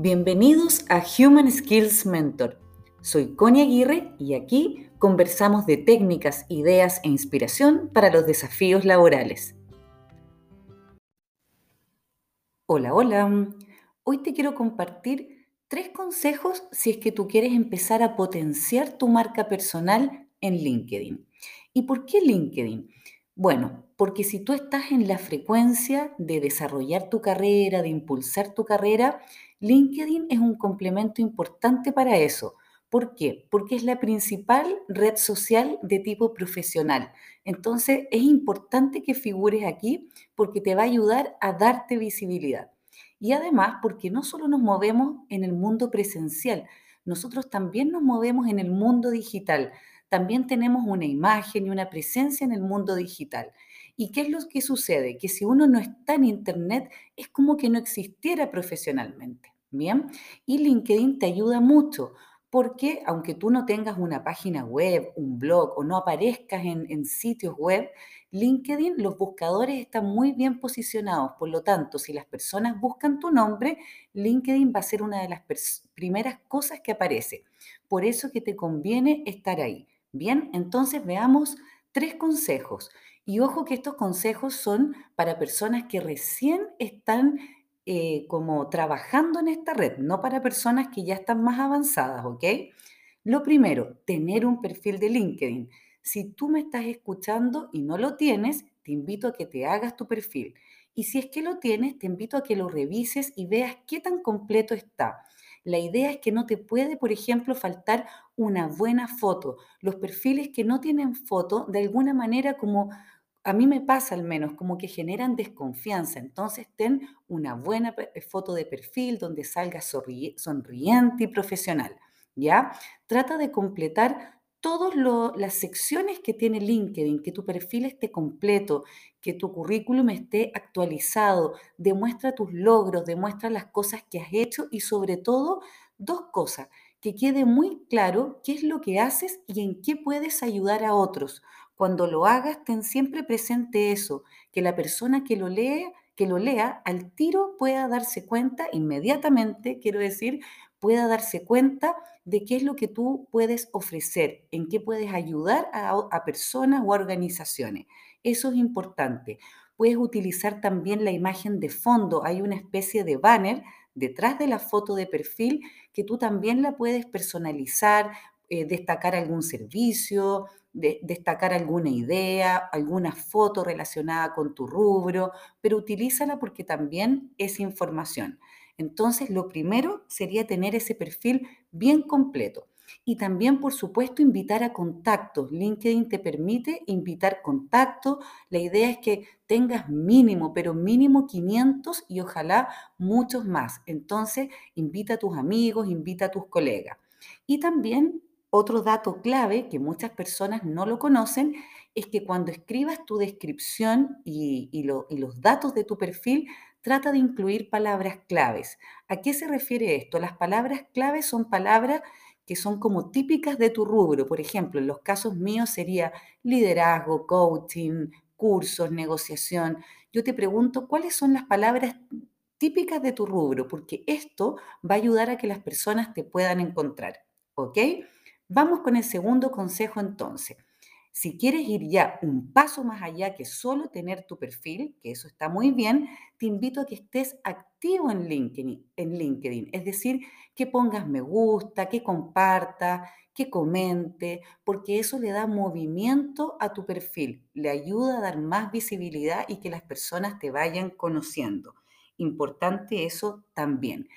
Bienvenidos a Human Skills Mentor. Soy Connie Aguirre y aquí conversamos de técnicas, ideas e inspiración para los desafíos laborales. Hola, hola. Hoy te quiero compartir tres consejos si es que tú quieres empezar a potenciar tu marca personal en LinkedIn. ¿Y por qué LinkedIn? Bueno, porque si tú estás en la frecuencia de desarrollar tu carrera, de impulsar tu carrera, LinkedIn es un complemento importante para eso. ¿Por qué? Porque es la principal red social de tipo profesional. Entonces es importante que figures aquí porque te va a ayudar a darte visibilidad. Y además porque no solo nos movemos en el mundo presencial, nosotros también nos movemos en el mundo digital. También tenemos una imagen y una presencia en el mundo digital. ¿Y qué es lo que sucede? Que si uno no está en Internet, es como que no existiera profesionalmente. Bien, y LinkedIn te ayuda mucho porque aunque tú no tengas una página web, un blog o no aparezcas en, en, sitios web, LinkedIn, los buscadores están muy bien posicionados. Por lo tanto, si las personas buscan tu nombre, LinkedIn va a ser una de las primeras cosas que aparece. Por eso que te conviene estar ahí. Bien, entonces veamos tres consejos. Y ojo que estos consejos son para personas que recién están eh, como trabajando en esta red, no para personas que ya están más avanzadas, ¿ok? Lo primero, tener un perfil de LinkedIn. Si tú me estás escuchando y no lo tienes, te invito a que te hagas tu perfil. Y si es que lo tienes, te invito a que lo revises y veas qué tan completo está. La idea es que no te puede, por ejemplo, faltar una buena foto. Los perfiles que no tienen foto, de alguna manera como a mí me pasa al menos, como que generan desconfianza. Entonces, ten una buena eh, foto de perfil donde salga sonriente y profesional. ¿Ya? Trata de completar todas las secciones que tiene LinkedIn, que tu perfil esté completo, que tu currículum esté actualizado, demuestra tus logros, demuestra las cosas que has hecho y sobre todo dos cosas, que quede muy claro qué es lo que haces y en qué puedes ayudar a otros. Cuando lo hagas, ten siempre presente eso, que la persona que lo lea, que lo lea al tiro pueda darse cuenta inmediatamente, quiero decir, pueda darse cuenta de qué es lo que tú puedes ofrecer, en qué puedes ayudar a, a personas o organizaciones. Eso es importante. Puedes utilizar también la imagen de fondo. Hay una especie de banner detrás de la foto de perfil que tú también la puedes personalizar, eh, destacar algún servicio, destacar alguna idea, alguna foto relacionada con tu rubro, pero utilízala porque también es información. Entonces, lo primero sería tener ese perfil bien completo. Y también, por supuesto, invitar a contactos. LinkedIn te permite invitar contactos. La idea es que tengas mínimo, pero mínimo 500 y ojalá muchos más. Entonces, invita a tus amigos, invita a tus colegas. Y también otro dato clave que muchas personas no lo conocen es que cuando escribas tu descripción y, los datos de tu perfil, trata de incluir palabras claves. ¿A qué se refiere esto? Las palabras claves son palabras que son como típicas de tu rubro. Por ejemplo, en los casos míos sería liderazgo, coaching, cursos, negociación. Yo te pregunto, ¿cuáles son las palabras típicas de tu rubro? Porque esto va a ayudar a que las personas te puedan encontrar. ¿Ok? Vamos con el segundo consejo entonces. Si quieres ir ya un paso más allá que solo tener tu perfil, que eso está muy bien, te invito a que estés activo en LinkedIn, en LinkedIn. Es decir, que pongas me gusta, que comparta, que comente, porque eso le da movimiento a tu perfil, le ayuda a dar más visibilidad y que las personas te vayan conociendo. Importante eso también.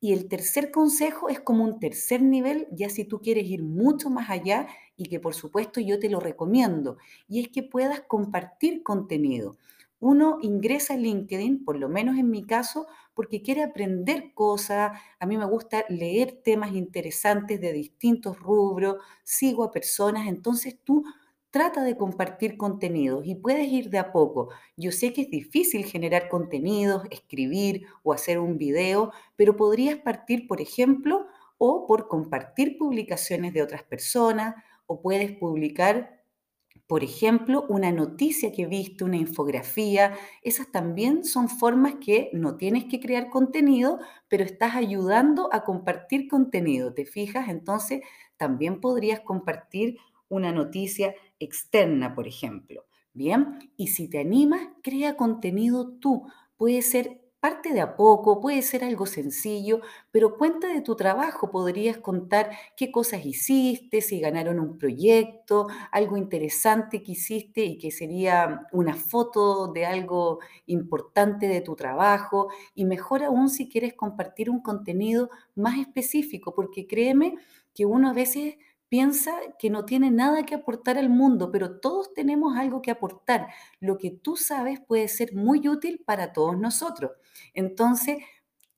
Y el tercer consejo es como un tercer nivel, ya si tú quieres ir mucho más allá y que por supuesto yo te lo recomiendo, y es que puedas compartir contenido. Uno ingresa a LinkedIn, por lo menos en mi caso, porque quiere aprender cosas. A mí me gusta leer temas interesantes de distintos rubros, sigo a personas, entonces tú trata de compartir contenidos y puedes ir de a poco. Yo sé que es difícil generar contenidos, escribir o hacer un video, pero podrías partir, por ejemplo, o por compartir publicaciones de otras personas, o puedes publicar Por ejemplo, una noticia que viste, una infografía, esas también son formas que no tienes que crear contenido, pero estás ayudando a compartir contenido, ¿te fijas? Entonces, también podrías compartir una noticia externa, por ejemplo. Bien, y si te animas, crea contenido tú. Puede ser parte de a poco, puede ser algo sencillo, pero cuenta de tu trabajo. Podrías contar qué cosas hiciste, si ganaron un proyecto, algo interesante que hiciste y que sería una foto de algo importante de tu trabajo. Y mejor aún si quieres compartir un contenido más específico, porque créeme que uno a veces piensa que no tiene nada que aportar al mundo, pero todos tenemos algo que aportar. Lo que tú sabes puede ser muy útil para todos nosotros. Entonces,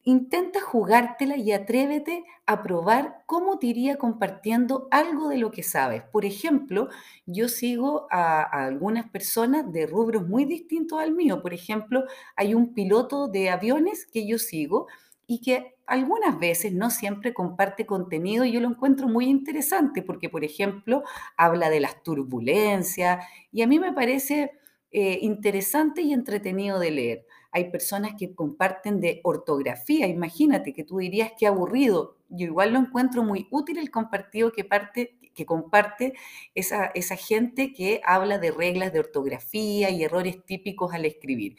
intenta jugártela y atrévete a probar cómo te iría compartiendo algo de lo que sabes. Por ejemplo, yo sigo a, a algunas personas de rubros muy distintos al mío. Por ejemplo, hay un piloto de aviones que yo sigo y que algunas veces, no siempre comparte contenido y yo lo encuentro muy interesante porque, por ejemplo, habla de las turbulencias y a mí me parece eh, interesante y entretenido de leer. Hay personas que comparten de ortografía, imagínate que tú dirías que aburrido. Yo igual lo encuentro muy útil el compartido que, parte, que comparte esa, esa gente que habla de reglas de ortografía y errores típicos al escribir.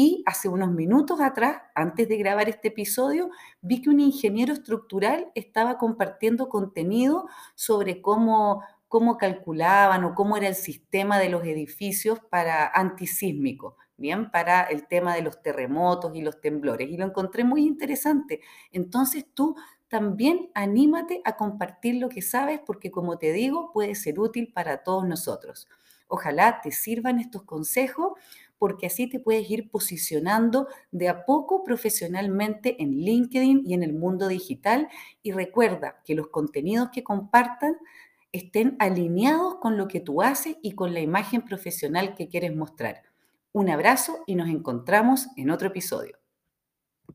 Y hace unos minutos atrás, antes de grabar este episodio, vi que un ingeniero estructural estaba compartiendo contenido sobre cómo, cómo calculaban o cómo era el sistema de los edificios para antisísmico, bien, para el tema de los terremotos y los temblores. Y lo encontré muy interesante. Entonces tú también anímate a compartir lo que sabes porque como te digo, puede ser útil para todos nosotros. Ojalá te sirvan estos consejos porque así te puedes ir posicionando de a poco profesionalmente en LinkedIn y en el mundo digital. Y recuerda que los contenidos que compartan estén alineados con lo que tú haces y con la imagen profesional que quieres mostrar. Un abrazo y nos encontramos en otro episodio.